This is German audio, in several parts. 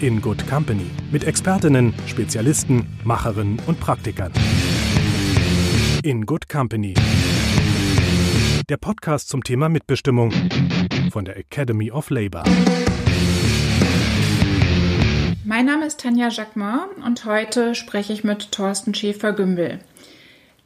in Good Company mit Expertinnen, Spezialisten, Macherinnen und Praktikern. In Good Company. Der Podcast zum Thema Mitbestimmung von der Academy of Labor. Mein Name ist Tanja Jacquemin und heute spreche ich mit Thorsten Schäfer-Gümbel.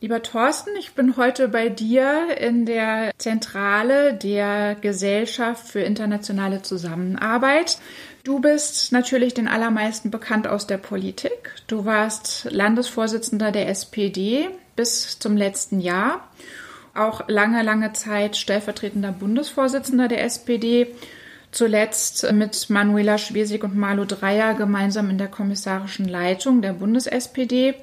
Lieber Thorsten, ich bin heute bei dir in der Zentrale der Gesellschaft für internationale Zusammenarbeit. Du bist natürlich den allermeisten bekannt aus der Politik. Du warst Landesvorsitzender der SPD bis zum letzten Jahr, auch lange, lange Zeit stellvertretender Bundesvorsitzender der SPD. Zuletzt mit Manuela Schwesig und Malu Dreyer gemeinsam in der kommissarischen Leitung der Bundes-SPD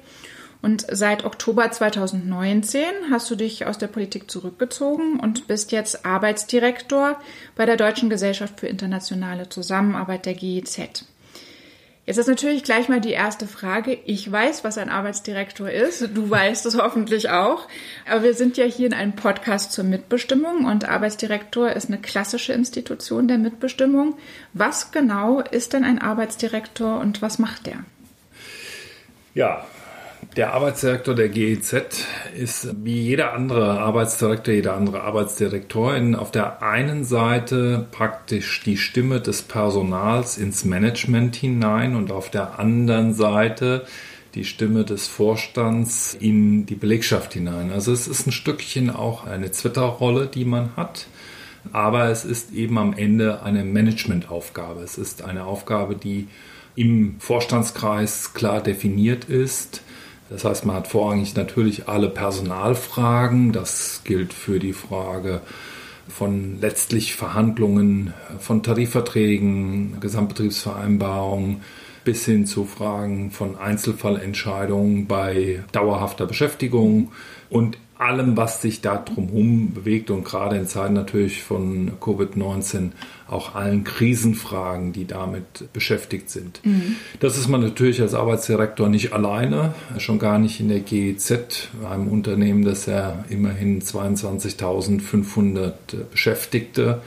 und seit Oktober 2019 hast du dich aus der Politik zurückgezogen und bist jetzt Arbeitsdirektor bei der Deutschen Gesellschaft für internationale Zusammenarbeit der GIZ. Jetzt ist natürlich gleich mal die erste Frage. Ich weiß, was ein Arbeitsdirektor ist. Du weißt es hoffentlich auch. Aber wir sind ja hier in einem Podcast zur Mitbestimmung und Arbeitsdirektor ist eine klassische Institution der Mitbestimmung. Was genau ist denn ein Arbeitsdirektor und was macht der? Ja, der Arbeitsdirektor der GEZ ist wie jeder andere Arbeitsdirektor, jeder andere Arbeitsdirektorin auf der einen Seite praktisch die Stimme des Personals ins Management hinein und auf der anderen Seite die Stimme des Vorstands in die Belegschaft hinein. Also es ist ein Stückchen auch eine Twitter-Rolle, die man hat. Aber es ist eben am Ende eine Managementaufgabe. Es ist eine Aufgabe, die im Vorstandskreis klar definiert ist das heißt, man hat vorrangig natürlich alle Personalfragen. Das gilt für die Frage von letztlich Verhandlungen von Tarifverträgen, Gesamtbetriebsvereinbarungen bis hin zu Fragen von Einzelfallentscheidungen bei dauerhafter Beschäftigung und allem, was sich da drumherum bewegt und gerade in Zeiten natürlich von Covid-19 auch allen Krisenfragen, die damit beschäftigt sind. Mhm. Das ist man natürlich als Arbeitsdirektor nicht alleine, schon gar nicht in der GEZ, einem Unternehmen, das ja immerhin 22.500 Beschäftigte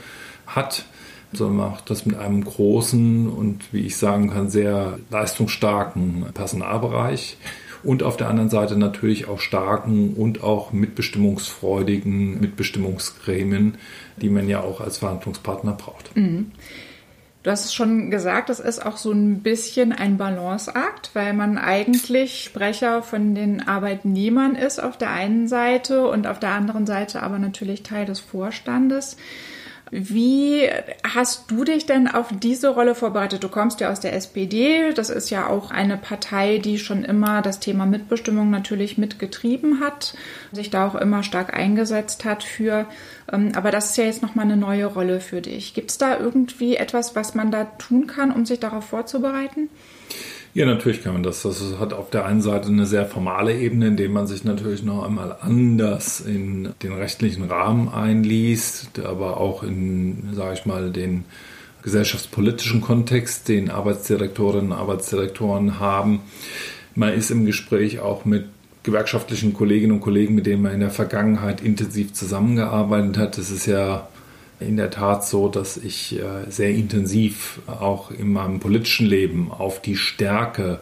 hat sondern macht das mit einem großen und, wie ich sagen kann, sehr leistungsstarken Personalbereich und auf der anderen Seite natürlich auch starken und auch mitbestimmungsfreudigen Mitbestimmungsgremien, die man ja auch als Verhandlungspartner braucht. Mhm. Du hast es schon gesagt, das ist auch so ein bisschen ein Balanceakt, weil man eigentlich Sprecher von den Arbeitnehmern ist auf der einen Seite und auf der anderen Seite aber natürlich Teil des Vorstandes. Wie hast du dich denn auf diese Rolle vorbereitet? Du kommst ja aus der SPD. Das ist ja auch eine Partei, die schon immer das Thema Mitbestimmung natürlich mitgetrieben hat, sich da auch immer stark eingesetzt hat für. Ähm, aber das ist ja jetzt nochmal eine neue Rolle für dich. Gibt es da irgendwie etwas, was man da tun kann, um sich darauf vorzubereiten? Ja, natürlich kann man das. Das hat auf der einen Seite eine sehr formale Ebene, indem man sich natürlich noch einmal anders in den rechtlichen Rahmen einliest, aber auch in, sage ich mal, den gesellschaftspolitischen Kontext, den Arbeitsdirektorinnen und Arbeitsdirektoren haben. Man ist im Gespräch auch mit gewerkschaftlichen Kolleginnen und Kollegen, mit denen man in der Vergangenheit intensiv zusammengearbeitet hat. Das ist ja in der Tat so, dass ich äh, sehr intensiv auch in meinem politischen Leben auf die Stärke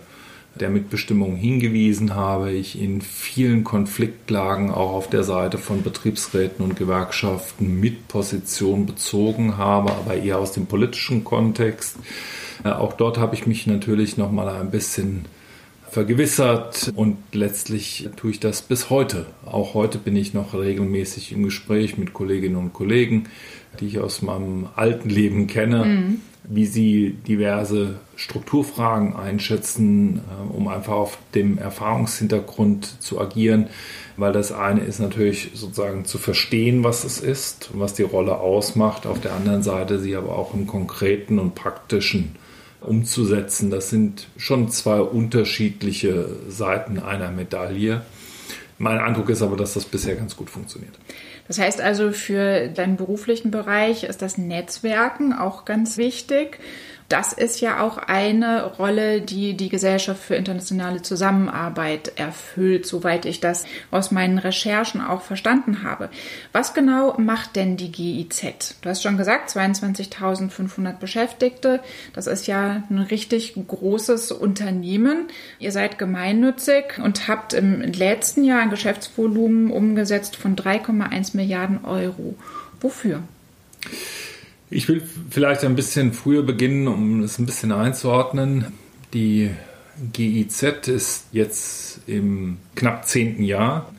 der Mitbestimmung hingewiesen habe. Ich in vielen Konfliktlagen auch auf der Seite von Betriebsräten und Gewerkschaften mit Position bezogen habe, aber eher aus dem politischen Kontext. Äh, auch dort habe ich mich natürlich noch mal ein bisschen vergewissert und letztlich tue ich das bis heute. Auch heute bin ich noch regelmäßig im Gespräch mit Kolleginnen und Kollegen, die ich aus meinem alten Leben kenne, mhm. wie sie diverse Strukturfragen einschätzen, äh, um einfach auf dem Erfahrungshintergrund zu agieren. Weil das eine ist natürlich sozusagen zu verstehen, was es ist, was die Rolle ausmacht. Auf der anderen Seite sie aber auch im konkreten und praktischen umzusetzen. Das sind schon zwei unterschiedliche Seiten einer Medaille. Mein Eindruck ist aber, dass das bisher ganz gut funktioniert. Das heißt also, für deinen beruflichen Bereich ist das Netzwerken auch ganz wichtig das ist ja auch eine Rolle, die die Gesellschaft für internationale Zusammenarbeit erfüllt, soweit ich das aus meinen Recherchen auch verstanden habe. Was genau macht denn die GIZ? Du hast schon gesagt, 22.500 Beschäftigte. Das ist ja ein richtig großes Unternehmen. Ihr seid gemeinnützig und habt im letzten Jahr ein Geschäftsvolumen umgesetzt von 3,1 Milliarden Euro. Wofür? Ich will vielleicht ein bisschen früher beginnen, um es ein bisschen einzuordnen. Die GIZ ist jetzt im knapp zehnten Jahr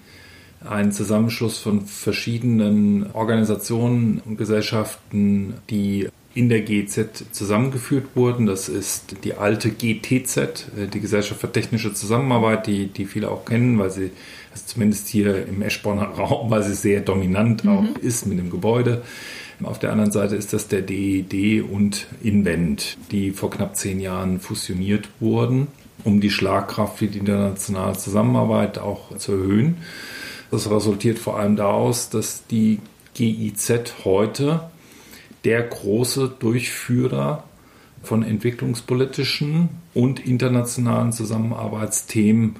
ein Zusammenschluss von verschiedenen Organisationen und Gesellschaften, die in der GIZ zusammengeführt wurden. Das ist die alte GTZ, äh, die Gesellschaft für technische Zusammenarbeit, die, die viele auch kennen, weil sie also zumindest hier im Eschborner Raum, weil sie sehr dominant mhm. auch ist mit dem Gebäude. Auf der anderen Seite ist das der DED und Invent, die vor knapp zehn Jahren fusioniert wurden, um die Schlagkraft für die internationale Zusammenarbeit auch zu erhöhen. Das resultiert vor allem daraus, dass die GIZ heute der große Durchführer von entwicklungspolitischen und internationalen Zusammenarbeitsthemen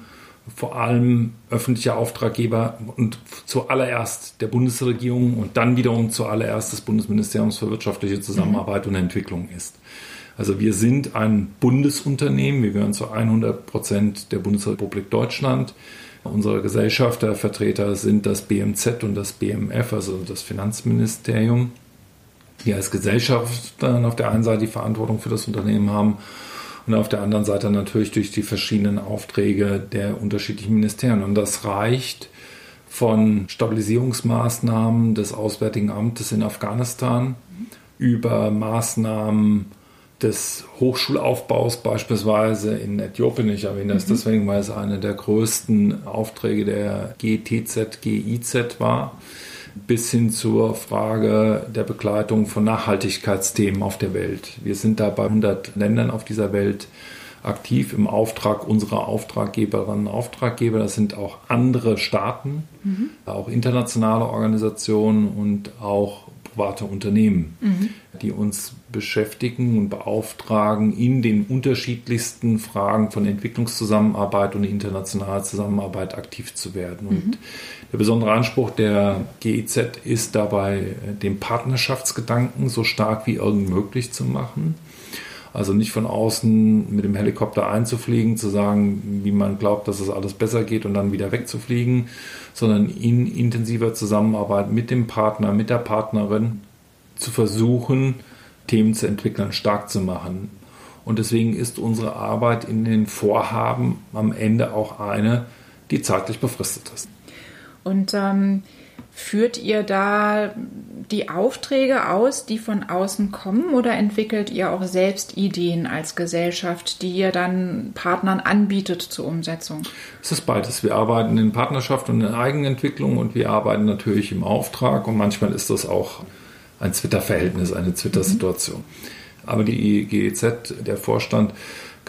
vor allem öffentliche Auftraggeber und zuallererst der Bundesregierung und dann wiederum zuallererst des Bundesministeriums für wirtschaftliche Zusammenarbeit mhm. und Entwicklung ist. Also wir sind ein Bundesunternehmen, wir gehören zu 100 Prozent der Bundesrepublik Deutschland. Unsere Gesellschaftervertreter sind das BMZ und das BMF, also das Finanzministerium. Wir als Gesellschafter auf der einen Seite die Verantwortung für das Unternehmen haben und auf der anderen Seite natürlich durch die verschiedenen Aufträge der unterschiedlichen Ministerien. Und das reicht von Stabilisierungsmaßnahmen des Auswärtigen Amtes in Afghanistan über Maßnahmen des Hochschulaufbaus beispielsweise in Äthiopien. Ich erwähne das mhm. deswegen, weil es eine der größten Aufträge der GTZ, GIZ war bis hin zur Frage der Begleitung von Nachhaltigkeitsthemen auf der Welt. Wir sind da bei 100 Ländern auf dieser Welt aktiv im Auftrag unserer Auftraggeberinnen und Auftraggeber. Das sind auch andere Staaten, mhm. auch internationale Organisationen und auch private Unternehmen, mhm. die uns beschäftigen und beauftragen, in den unterschiedlichsten Fragen von Entwicklungszusammenarbeit und internationaler Zusammenarbeit aktiv zu werden. Und mhm. der besondere Anspruch der GIZ ist dabei, den Partnerschaftsgedanken so stark wie irgend möglich zu machen. Also nicht von außen mit dem Helikopter einzufliegen, zu sagen, wie man glaubt, dass es alles besser geht und dann wieder wegzufliegen, sondern in intensiver Zusammenarbeit mit dem Partner, mit der Partnerin zu versuchen, Themen zu entwickeln, stark zu machen. Und deswegen ist unsere Arbeit in den Vorhaben am Ende auch eine, die zeitlich befristet ist. Und ähm, Führt ihr da die Aufträge aus, die von außen kommen, oder entwickelt ihr auch selbst Ideen als Gesellschaft, die ihr dann Partnern anbietet zur Umsetzung? Es ist beides. Wir arbeiten in Partnerschaft und in Eigenentwicklung und wir arbeiten natürlich im Auftrag und manchmal ist das auch ein Twitter-Verhältnis, eine Twitter-Situation. Mhm. Aber die GEZ, der Vorstand,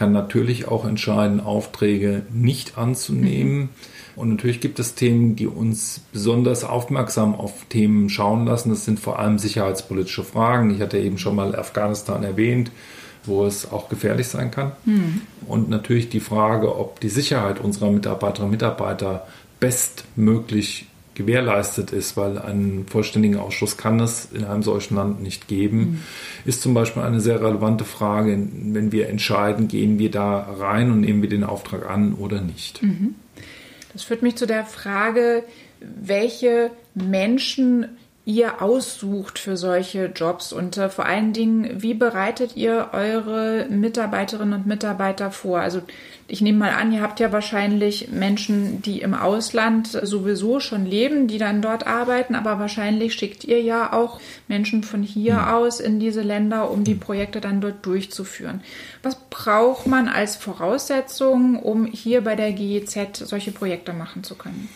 kann natürlich auch entscheiden, Aufträge nicht anzunehmen. Und natürlich gibt es Themen, die uns besonders aufmerksam auf Themen schauen lassen. Das sind vor allem sicherheitspolitische Fragen. Ich hatte eben schon mal Afghanistan erwähnt, wo es auch gefährlich sein kann. Mhm. Und natürlich die Frage, ob die Sicherheit unserer Mitarbeiterinnen und Mitarbeiter bestmöglich gewährleistet ist, weil einen vollständigen Ausschuss kann es in einem solchen Land nicht geben, mhm. ist zum Beispiel eine sehr relevante Frage, wenn wir entscheiden, gehen wir da rein und nehmen wir den Auftrag an oder nicht. Mhm. Das führt mich zu der Frage, welche Menschen ihr aussucht für solche Jobs und äh, vor allen Dingen, wie bereitet ihr eure Mitarbeiterinnen und Mitarbeiter vor? Also ich nehme mal an, ihr habt ja wahrscheinlich Menschen, die im Ausland sowieso schon leben, die dann dort arbeiten, aber wahrscheinlich schickt ihr ja auch Menschen von hier mhm. aus in diese Länder, um die hm. Projekte dann dort durchzuführen. Was braucht man als Voraussetzung, um hier bei der GEZ solche Projekte machen zu können?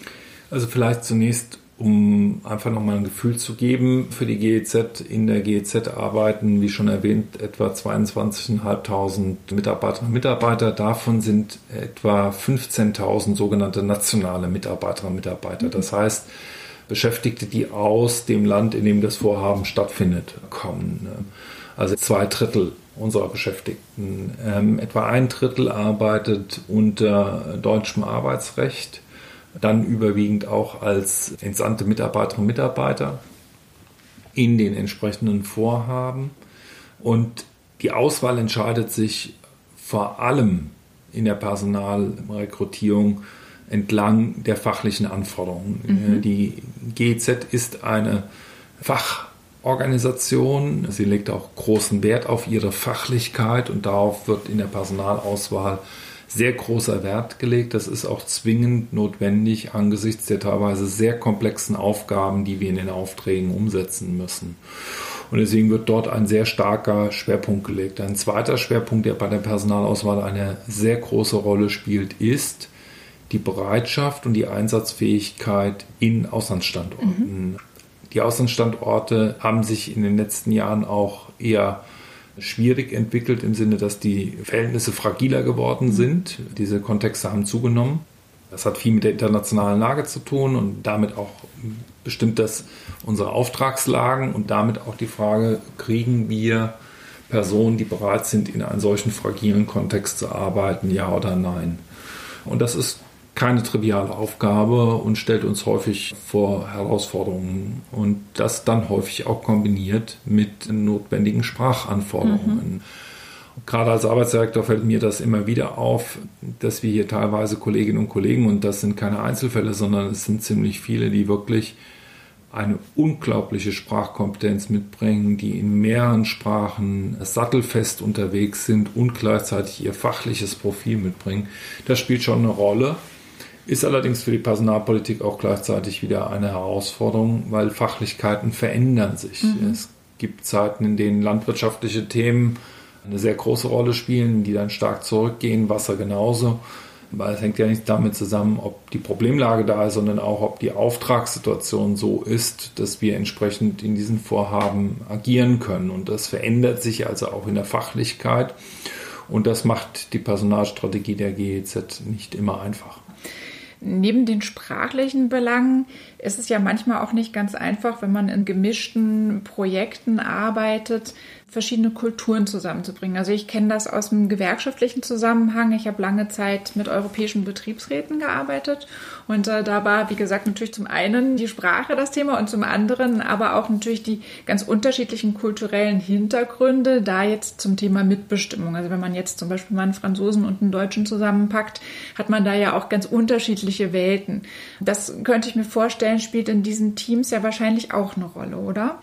Also vielleicht zunächst um einfach nochmal ein Gefühl zu geben für die GEZ. In der GEZ arbeiten, wie schon erwähnt, etwa 22.500 Mitarbeiterinnen und Mitarbeiter. Davon sind etwa 15.000 sogenannte nationale Mitarbeiterinnen und Mitarbeiter. Das heißt, Beschäftigte, die aus dem Land, in dem das Vorhaben stattfindet, kommen. Also zwei Drittel unserer Beschäftigten. Ähm, etwa ein Drittel arbeitet unter deutschem Arbeitsrecht dann überwiegend auch als entsandte Mitarbeiterinnen und Mitarbeiter in den entsprechenden Vorhaben. Und die Auswahl entscheidet sich vor allem in der Personalrekrutierung entlang der fachlichen Anforderungen. Mhm. Die GEZ ist eine Fachorganisation. Sie legt auch großen Wert auf ihre Fachlichkeit und darauf wird in der Personalauswahl sehr großer Wert gelegt. Das ist auch zwingend notwendig angesichts der teilweise sehr komplexen Aufgaben, die wir in den Aufträgen umsetzen müssen. Und deswegen wird dort ein sehr starker Schwerpunkt gelegt. Ein zweiter Schwerpunkt, der bei der Personalauswahl eine sehr große Rolle spielt, ist die Bereitschaft und die Einsatzfähigkeit in Auslandsstandorten. Mhm. Die Auslandsstandorte haben sich in den letzten Jahren auch eher schwierig entwickelt im Sinne, dass die Verhältnisse fragiler geworden sind. Diese Kontexte haben zugenommen. Das hat viel mit der internationalen Lage zu tun und damit auch bestimmt das unsere Auftragslagen und damit auch die Frage, kriegen wir Personen, die bereit sind, in einem solchen fragilen Kontext zu arbeiten, ja oder nein? Und das ist keine triviale Aufgabe und stellt uns häufig vor Herausforderungen und das dann häufig auch kombiniert mit notwendigen Sprachanforderungen. Mhm. Gerade als Arbeitsdirektor fällt mir das immer wieder auf, dass wir hier teilweise Kolleginnen und Kollegen, und das sind keine Einzelfälle, sondern es sind ziemlich viele, die wirklich eine unglaubliche Sprachkompetenz mitbringen, die in mehreren Sprachen sattelfest unterwegs sind und gleichzeitig ihr fachliches Profil mitbringen. Das spielt schon eine Rolle. Ist allerdings für die Personalpolitik auch gleichzeitig wieder eine Herausforderung, weil Fachlichkeiten verändern sich. Mhm. Es gibt Zeiten, in denen landwirtschaftliche Themen eine sehr große Rolle spielen, die dann stark zurückgehen, Wasser genauso. Weil es hängt ja nicht damit zusammen, ob die Problemlage da ist, sondern auch, ob die Auftragssituation so ist, dass wir entsprechend in diesen Vorhaben agieren können. Und das verändert sich also auch in der Fachlichkeit. Und das macht die Personalstrategie der GEZ nicht immer einfach. Neben den sprachlichen Belangen ist es ja manchmal auch nicht ganz einfach, wenn man in gemischten Projekten arbeitet, verschiedene Kulturen zusammenzubringen. Also ich kenne das aus dem gewerkschaftlichen Zusammenhang. Ich habe lange Zeit mit europäischen Betriebsräten gearbeitet und äh, da war, wie gesagt, natürlich zum einen die Sprache das Thema und zum anderen aber auch natürlich die ganz unterschiedlichen kulturellen Hintergründe, da jetzt zum Thema Mitbestimmung. Also wenn man jetzt zum Beispiel mal einen Franzosen und einen Deutschen zusammenpackt, hat man da ja auch ganz unterschiedliche Welten. Das könnte ich mir vorstellen, spielt in diesen Teams ja wahrscheinlich auch eine Rolle, oder?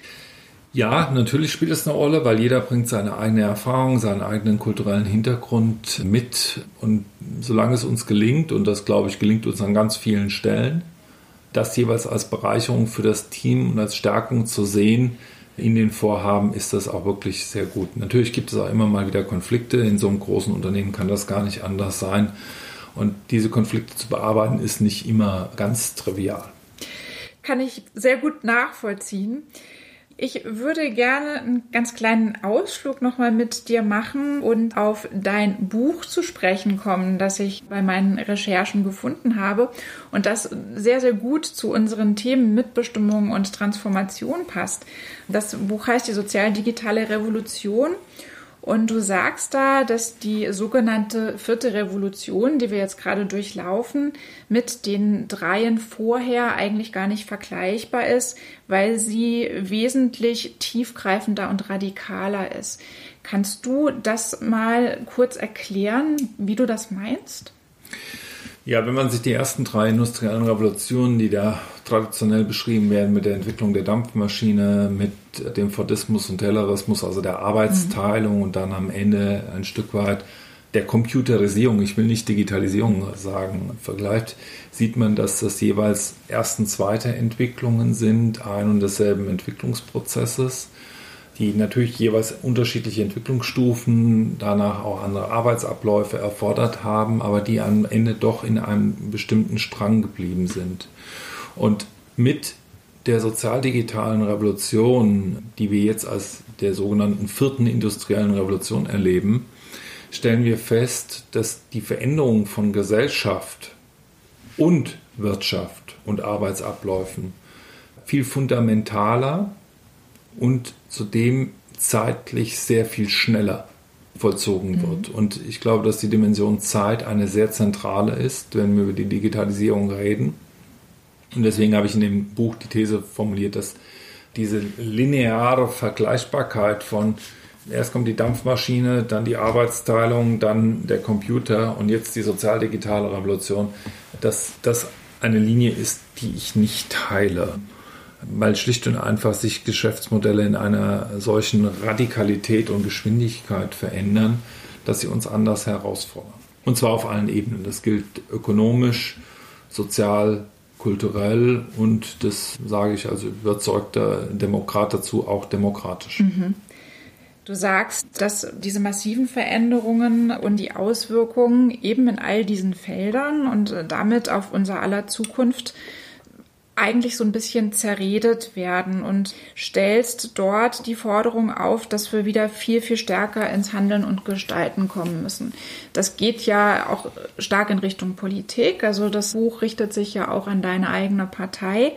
Ja, natürlich spielt es eine Rolle, weil jeder bringt seine eigene Erfahrung, seinen eigenen kulturellen Hintergrund mit. Und solange es uns gelingt, und das glaube ich gelingt uns an ganz vielen Stellen, das jeweils als Bereicherung für das Team und als Stärkung zu sehen in den Vorhaben, ist das auch wirklich sehr gut. Natürlich gibt es auch immer mal wieder Konflikte. In so einem großen Unternehmen kann das gar nicht anders sein. Und diese Konflikte zu bearbeiten, ist nicht immer ganz trivial. Kann ich sehr gut nachvollziehen. Ich würde gerne einen ganz kleinen Ausflug nochmal mit dir machen und auf dein Buch zu sprechen kommen, das ich bei meinen Recherchen gefunden habe und das sehr, sehr gut zu unseren Themen Mitbestimmung und Transformation passt. Das Buch heißt Die sozial-digitale Revolution und du sagst da, dass die sogenannte vierte Revolution, die wir jetzt gerade durchlaufen, mit den dreien vorher eigentlich gar nicht vergleichbar ist, weil sie wesentlich tiefgreifender und radikaler ist. Kannst du das mal kurz erklären, wie du das meinst? Ja, wenn man sich die ersten drei industriellen Revolutionen, die da traditionell beschrieben werden mit der Entwicklung der Dampfmaschine, mit dem Fordismus und Taylorismus, also der Arbeitsteilung mhm. und dann am Ende ein Stück weit der Computerisierung, ich will nicht Digitalisierung sagen, vergleicht, sieht man, dass das jeweils ersten, zweite Entwicklungen sind, ein und desselben Entwicklungsprozesses die natürlich jeweils unterschiedliche Entwicklungsstufen, danach auch andere Arbeitsabläufe erfordert haben, aber die am Ende doch in einem bestimmten Strang geblieben sind. Und mit der sozialdigitalen Revolution, die wir jetzt als der sogenannten vierten industriellen Revolution erleben, stellen wir fest, dass die Veränderung von Gesellschaft und Wirtschaft und Arbeitsabläufen viel fundamentaler und zudem zeitlich sehr viel schneller vollzogen mhm. wird. Und ich glaube, dass die Dimension Zeit eine sehr zentrale ist, wenn wir über die Digitalisierung reden. Und deswegen habe ich in dem Buch die These formuliert, dass diese lineare Vergleichbarkeit von erst kommt die Dampfmaschine, dann die Arbeitsteilung, dann der Computer und jetzt die sozialdigitale Revolution, dass das eine Linie ist, die ich nicht teile weil schlicht und einfach sich Geschäftsmodelle in einer solchen Radikalität und Geschwindigkeit verändern, dass sie uns anders herausfordern. Und zwar auf allen Ebenen. Das gilt ökonomisch, sozial, kulturell und das sage ich als überzeugter Demokrat dazu auch demokratisch. Mhm. Du sagst, dass diese massiven Veränderungen und die Auswirkungen eben in all diesen Feldern und damit auf unser aller Zukunft eigentlich so ein bisschen zerredet werden und stellst dort die Forderung auf, dass wir wieder viel, viel stärker ins Handeln und Gestalten kommen müssen. Das geht ja auch stark in Richtung Politik. Also das Buch richtet sich ja auch an deine eigene Partei.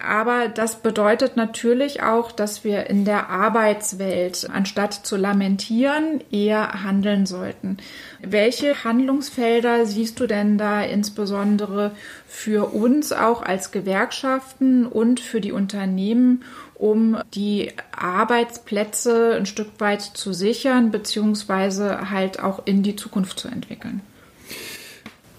Aber das bedeutet natürlich auch, dass wir in der Arbeitswelt, anstatt zu lamentieren, eher handeln sollten. Welche Handlungsfelder siehst du denn da insbesondere für uns auch als Gewerkschaften und für die Unternehmen, um die Arbeitsplätze ein Stück weit zu sichern, beziehungsweise halt auch in die Zukunft zu entwickeln?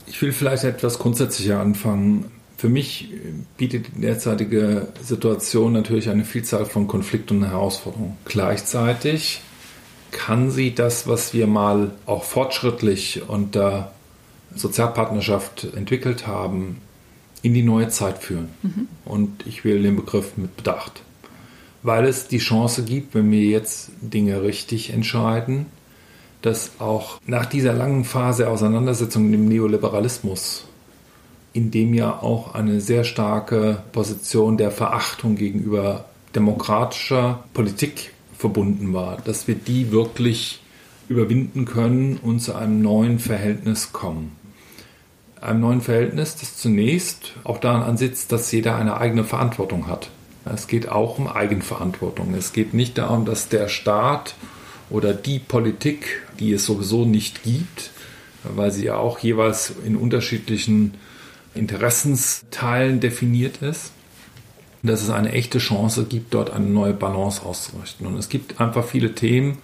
Ich will vielleicht etwas grundsätzlicher anfangen. Für mich bietet die derzeitige Situation natürlich eine Vielzahl von Konflikten und Herausforderungen. Gleichzeitig kann sie das, was wir mal auch fortschrittlich unter Sozialpartnerschaft entwickelt haben, in die neue Zeit führen. Mhm. Und ich wähle den Begriff mit Bedacht. Weil es die Chance gibt, wenn wir jetzt Dinge richtig entscheiden, dass auch nach dieser langen Phase Auseinandersetzung mit dem Neoliberalismus in dem ja auch eine sehr starke Position der Verachtung gegenüber demokratischer Politik verbunden war, dass wir die wirklich überwinden können und zu einem neuen Verhältnis kommen. Einem neuen Verhältnis, das zunächst auch daran ansitzt, dass jeder eine eigene Verantwortung hat. Es geht auch um Eigenverantwortung. Es geht nicht darum, dass der Staat oder die Politik, die es sowieso nicht gibt, weil sie ja auch jeweils in unterschiedlichen Interessensteilen definiert ist, dass es eine echte Chance gibt, dort eine neue Balance auszurichten. Und es gibt einfach viele Themen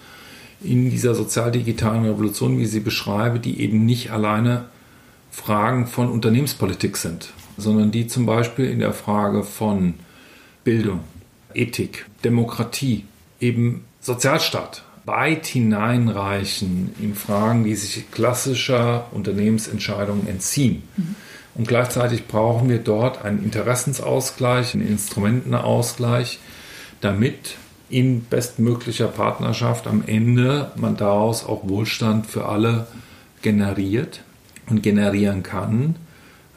in dieser sozial-digitalen Revolution, wie ich sie beschreibe, die eben nicht alleine Fragen von Unternehmenspolitik sind, sondern die zum Beispiel in der Frage von Bildung, Ethik, Demokratie, eben Sozialstaat weit hineinreichen in Fragen, die sich klassischer Unternehmensentscheidungen entziehen. Mhm. Und gleichzeitig brauchen wir dort einen Interessensausgleich, einen Instrumentenausgleich, damit in bestmöglicher Partnerschaft am Ende man daraus auch Wohlstand für alle generiert und generieren kann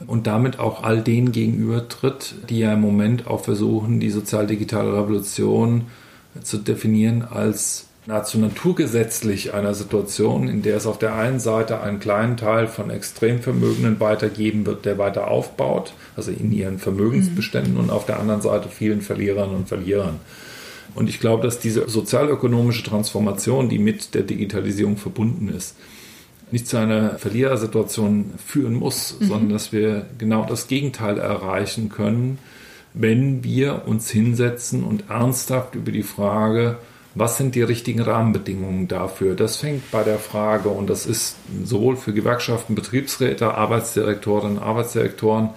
und damit auch all denen gegenübertritt, die ja im Moment auch versuchen, die sozial-digitale Revolution zu definieren als nahezu naturgesetzlich einer Situation, in der es auf der einen Seite einen kleinen Teil von Extremvermögenden weitergeben wird, der weiter aufbaut, also in ihren Vermögensbeständen, mhm. und auf der anderen Seite vielen Verlierern und Verlierern. Und ich glaube, dass diese sozialökonomische Transformation, die mit der Digitalisierung verbunden ist, nicht zu einer Verlierersituation führen muss, mhm. sondern dass wir genau das Gegenteil erreichen können, wenn wir uns hinsetzen und ernsthaft über die Frage was sind die richtigen Rahmenbedingungen dafür? Das fängt bei der Frage, und das ist sowohl für Gewerkschaften, Betriebsräte, Arbeitsdirektorinnen, Arbeitsdirektoren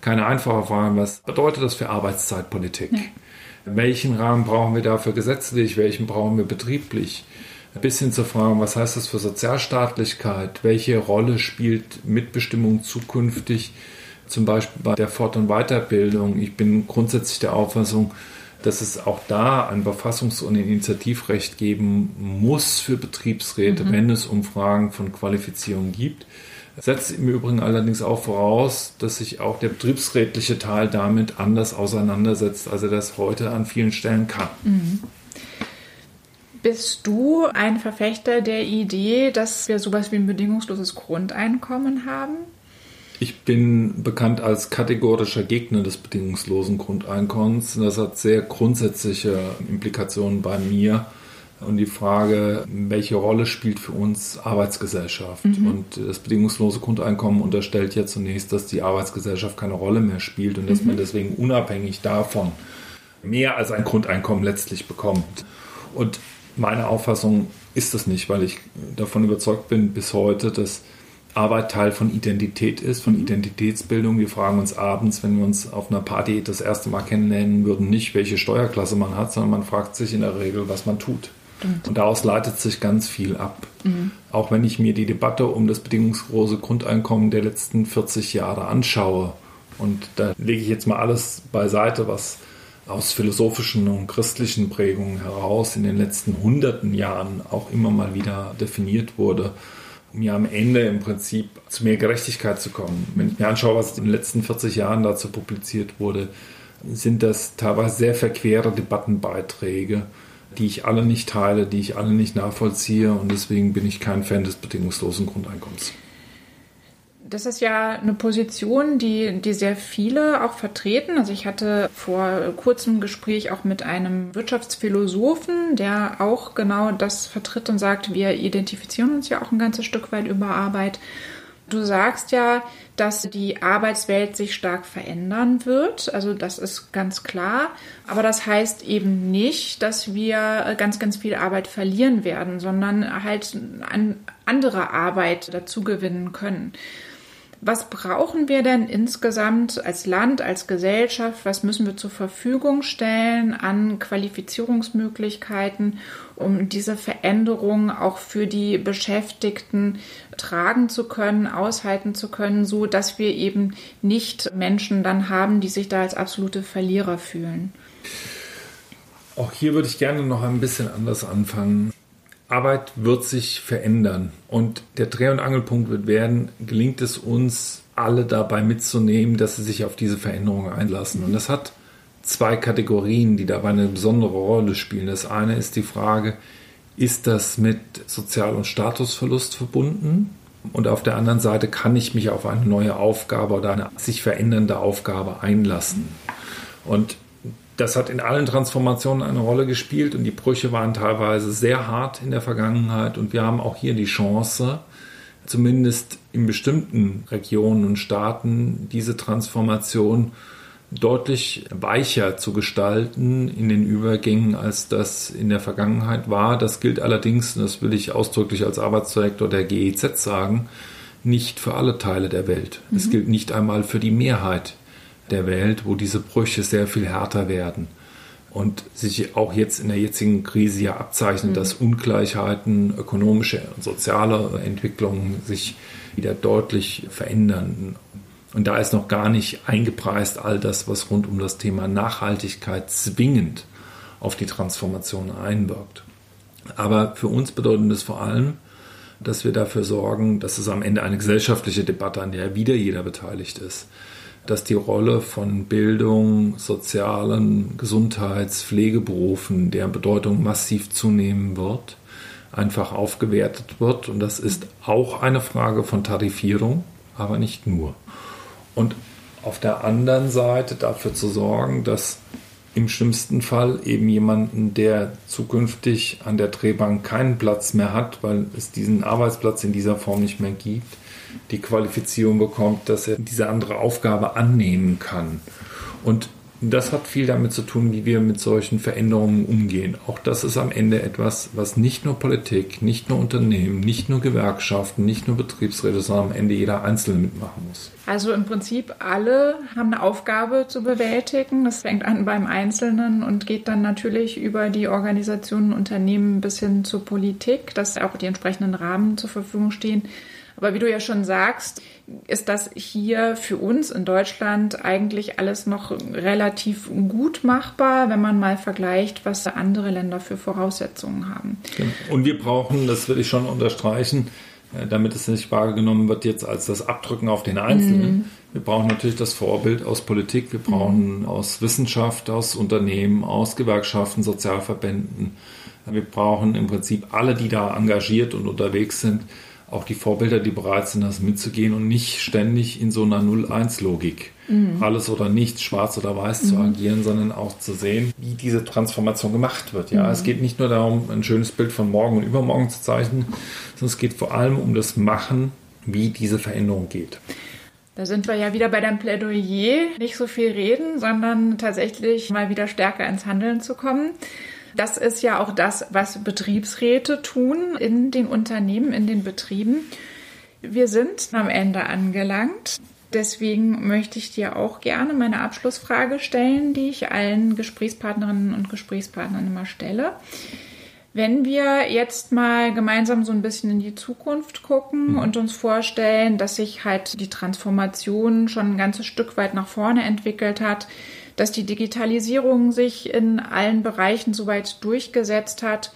keine einfache Frage. Was bedeutet das für Arbeitszeitpolitik? Ja. Welchen Rahmen brauchen wir dafür gesetzlich? Welchen brauchen wir betrieblich? Bis hin zur Frage, was heißt das für Sozialstaatlichkeit? Welche Rolle spielt Mitbestimmung zukünftig? Zum Beispiel bei der Fort- und Weiterbildung. Ich bin grundsätzlich der Auffassung, dass es auch da ein Befassungs- und Initiativrecht geben muss für Betriebsräte, mhm. wenn es um Fragen von Qualifizierung geht, Setzt im Übrigen allerdings auch voraus, dass sich auch der betriebsrätliche Teil damit anders auseinandersetzt, als er das heute an vielen Stellen kann. Mhm. Bist du ein Verfechter der Idee, dass wir sowas wie ein bedingungsloses Grundeinkommen haben? Ich bin bekannt als kategorischer Gegner des bedingungslosen Grundeinkommens. Das hat sehr grundsätzliche Implikationen bei mir und die Frage, welche Rolle spielt für uns Arbeitsgesellschaft? Mhm. Und das bedingungslose Grundeinkommen unterstellt ja zunächst, dass die Arbeitsgesellschaft keine Rolle mehr spielt und dass mhm. man deswegen unabhängig davon mehr als ein Grundeinkommen letztlich bekommt. Und meine Auffassung ist das nicht, weil ich davon überzeugt bin bis heute, dass Arbeit Teil von Identität ist, von mhm. Identitätsbildung. Wir fragen uns abends, wenn wir uns auf einer Party das erste Mal kennenlernen würden, nicht, welche Steuerklasse man hat, sondern man fragt sich in der Regel, was man tut. Stimmt. Und daraus leitet sich ganz viel ab. Mhm. Auch wenn ich mir die Debatte um das bedingungslose Grundeinkommen der letzten 40 Jahre anschaue, und da lege ich jetzt mal alles beiseite, was aus philosophischen und christlichen Prägungen heraus in den letzten hunderten Jahren auch immer mal wieder definiert wurde, um ja am Ende im Prinzip zu mehr Gerechtigkeit zu kommen. Wenn ich mir anschaue, was in den letzten 40 Jahren dazu publiziert wurde, sind das teilweise sehr verquere Debattenbeiträge, die ich alle nicht teile, die ich alle nicht nachvollziehe und deswegen bin ich kein Fan des bedingungslosen Grundeinkommens. Das ist ja eine Position, die, die sehr viele auch vertreten. Also ich hatte vor kurzem ein Gespräch auch mit einem Wirtschaftsphilosophen, der auch genau das vertritt und sagt, wir identifizieren uns ja auch ein ganzes Stück weit über Arbeit. Du sagst ja, dass die Arbeitswelt sich stark verändern wird. Also das ist ganz klar. Aber das heißt eben nicht, dass wir ganz, ganz viel Arbeit verlieren werden, sondern halt an andere Arbeit dazu gewinnen können. Was brauchen wir denn insgesamt als Land, als Gesellschaft? Was müssen wir zur Verfügung stellen an Qualifizierungsmöglichkeiten, um diese Veränderungen auch für die Beschäftigten tragen zu können, aushalten zu können, so dass wir eben nicht Menschen dann haben, die sich da als absolute Verlierer fühlen? Auch hier würde ich gerne noch ein bisschen anders anfangen. Arbeit wird sich verändern und der Dreh- und Angelpunkt wird werden, gelingt es uns alle dabei mitzunehmen, dass sie sich auf diese Veränderungen einlassen. Und das hat zwei Kategorien, die dabei eine besondere Rolle spielen. Das eine ist die Frage, ist das mit Sozial- und Statusverlust verbunden? Und auf der anderen Seite kann ich mich auf eine neue Aufgabe oder eine sich verändernde Aufgabe einlassen. Und das hat in allen Transformationen eine Rolle gespielt und die Brüche waren teilweise sehr hart in der Vergangenheit und wir haben auch hier die Chance, zumindest in bestimmten Regionen und Staaten diese Transformation deutlich weicher zu gestalten in den Übergängen, als das in der Vergangenheit war. Das gilt allerdings, und das will ich ausdrücklich als Arbeitsdirektor der GEZ sagen, nicht für alle Teile der Welt. Mhm. Es gilt nicht einmal für die Mehrheit der Welt, wo diese Brüche sehr viel härter werden. Und sich auch jetzt in der jetzigen Krise ja abzeichnet, mhm. dass Ungleichheiten, ökonomische und soziale Entwicklungen sich wieder deutlich verändern. Und da ist noch gar nicht eingepreist all das, was rund um das Thema Nachhaltigkeit zwingend auf die Transformation einwirkt. Aber für uns bedeutet es vor allem, dass wir dafür sorgen, dass es am Ende eine gesellschaftliche Debatte, an der wieder jeder beteiligt ist, dass die Rolle von Bildung, sozialen, Gesundheits-, Pflegeberufen, deren Bedeutung massiv zunehmen wird, einfach aufgewertet wird. Und das ist auch eine Frage von Tarifierung, aber nicht nur. Und auf der anderen Seite dafür zu sorgen, dass im schlimmsten Fall eben jemanden, der zukünftig an der Drehbank keinen Platz mehr hat, weil es diesen Arbeitsplatz in dieser Form nicht mehr gibt, die Qualifizierung bekommt, dass er diese andere Aufgabe annehmen kann. Und das hat viel damit zu tun, wie wir mit solchen Veränderungen umgehen. Auch das ist am Ende etwas, was nicht nur Politik, nicht nur Unternehmen, nicht nur Gewerkschaften, nicht nur Betriebsräte, sondern am Ende jeder Einzelne mitmachen muss. Also im Prinzip alle haben eine Aufgabe zu bewältigen. Das fängt an beim Einzelnen und geht dann natürlich über die Organisationen, Unternehmen bis hin zur Politik, dass auch die entsprechenden Rahmen zur Verfügung stehen aber wie du ja schon sagst, ist das hier für uns in Deutschland eigentlich alles noch relativ gut machbar, wenn man mal vergleicht, was andere Länder für Voraussetzungen haben. Und wir brauchen, das will ich schon unterstreichen, äh, damit es nicht wahrgenommen wird jetzt als das Abdrücken auf den Einzelnen. Mhm. Wir brauchen natürlich das Vorbild aus Politik, wir brauchen mhm. aus Wissenschaft, aus Unternehmen, aus Gewerkschaften, Sozialverbänden. Wir brauchen im Prinzip alle, die da engagiert und unterwegs sind, auch die Vorbilder, die bereit sind, das mitzugehen und nicht ständig in so einer 0-1-Logik mhm. alles oder nichts, schwarz oder weiß mhm. zu agieren, sondern auch zu sehen, wie diese Transformation gemacht wird. Ja, mhm. es geht nicht nur darum, ein schönes Bild von morgen und übermorgen zu zeichnen, sondern es geht vor allem um das Machen, wie diese Veränderung geht. Da sind wir ja wieder bei deinem Plädoyer. Nicht so viel reden, sondern tatsächlich mal wieder stärker ins Handeln zu kommen. Das ist ja auch das, was Betriebsräte tun in den Unternehmen, in den Betrieben. Wir sind am Ende angelangt. Deswegen möchte ich dir auch gerne meine Abschlussfrage stellen, die ich allen Gesprächspartnerinnen und Gesprächspartnern immer stelle. Wenn wir jetzt mal gemeinsam so ein bisschen in die Zukunft gucken mhm. und uns vorstellen, dass sich halt die Transformation schon ein ganzes Stück weit nach vorne entwickelt hat, dass die Digitalisierung sich in allen Bereichen soweit durchgesetzt hat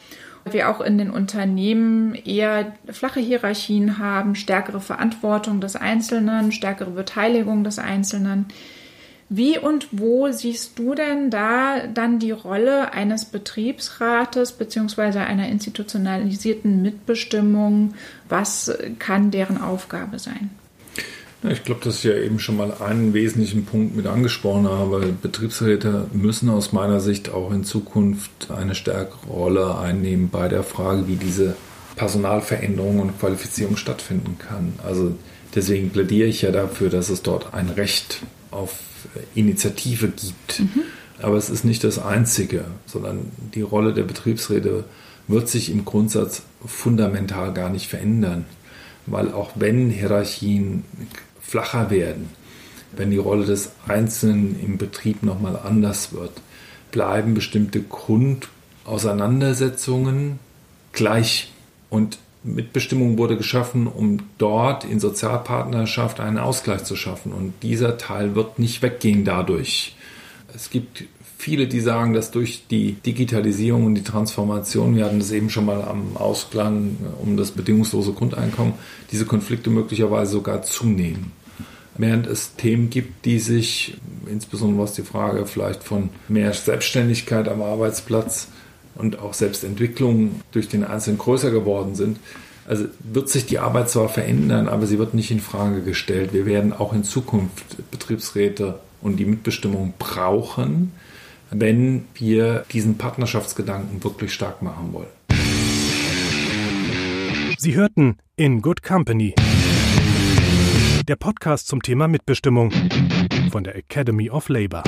wir auch in den Unternehmen eher flache Hierarchien haben, stärkere Verantwortung des Einzelnen, stärkere Beteiligung des Einzelnen. Wie und wo siehst du denn da dann die Rolle eines Betriebsrates beziehungsweise einer institutionalisierten Mitbestimmung? Was kann deren Aufgabe sein? Ich glaube, dass ich ja eben schon mal einen wesentlichen Punkt mit angesprochen habe. Betriebsräte müssen aus meiner Sicht auch in Zukunft eine stärkere Rolle einnehmen bei der Frage, wie diese Personalveränderung und Qualifizierung stattfinden kann. Also deswegen plädiere ich ja dafür, dass es dort ein Recht auf Initiative gibt. Mhm. Aber es ist nicht das Einzige, sondern die Rolle der Betriebsräte wird sich im Grundsatz fundamental gar nicht verändern. Weil auch wenn Hierarchien flacher werden, wenn die Rolle des Einzelnen im Betrieb nochmal anders wird, bleiben bestimmte Grundauseinandersetzungen gleich. Und Mitbestimmung wurde geschaffen, um dort in Sozialpartnerschaft einen Ausgleich zu schaffen. Und dieser Teil wird nicht weggehen dadurch. Es gibt viele, die sagen, dass durch die Digitalisierung und die Transformation, wir hatten das eben schon mal am Ausklang um das bedingungslose Grundeinkommen, diese Konflikte möglicherweise sogar zunehmen während es Themen gibt, die sich, insbesondere was die Frage vielleicht von mehr Selbstständigkeit am Arbeitsplatz und auch Selbstentwicklung durch den Einzelnen größer geworden sind, also wird sich die Arbeit zwar verändern, aber sie wird nicht in Frage gestellt. Wir werden auch in Zukunft Betriebsräte und die Mitbestimmung brauchen, wenn wir diesen Partnerschaftsgedanken wirklich stark machen wollen. Sie hörten In Good Company der Podcast zum Thema Mitbestimmung von der Academy of Labor.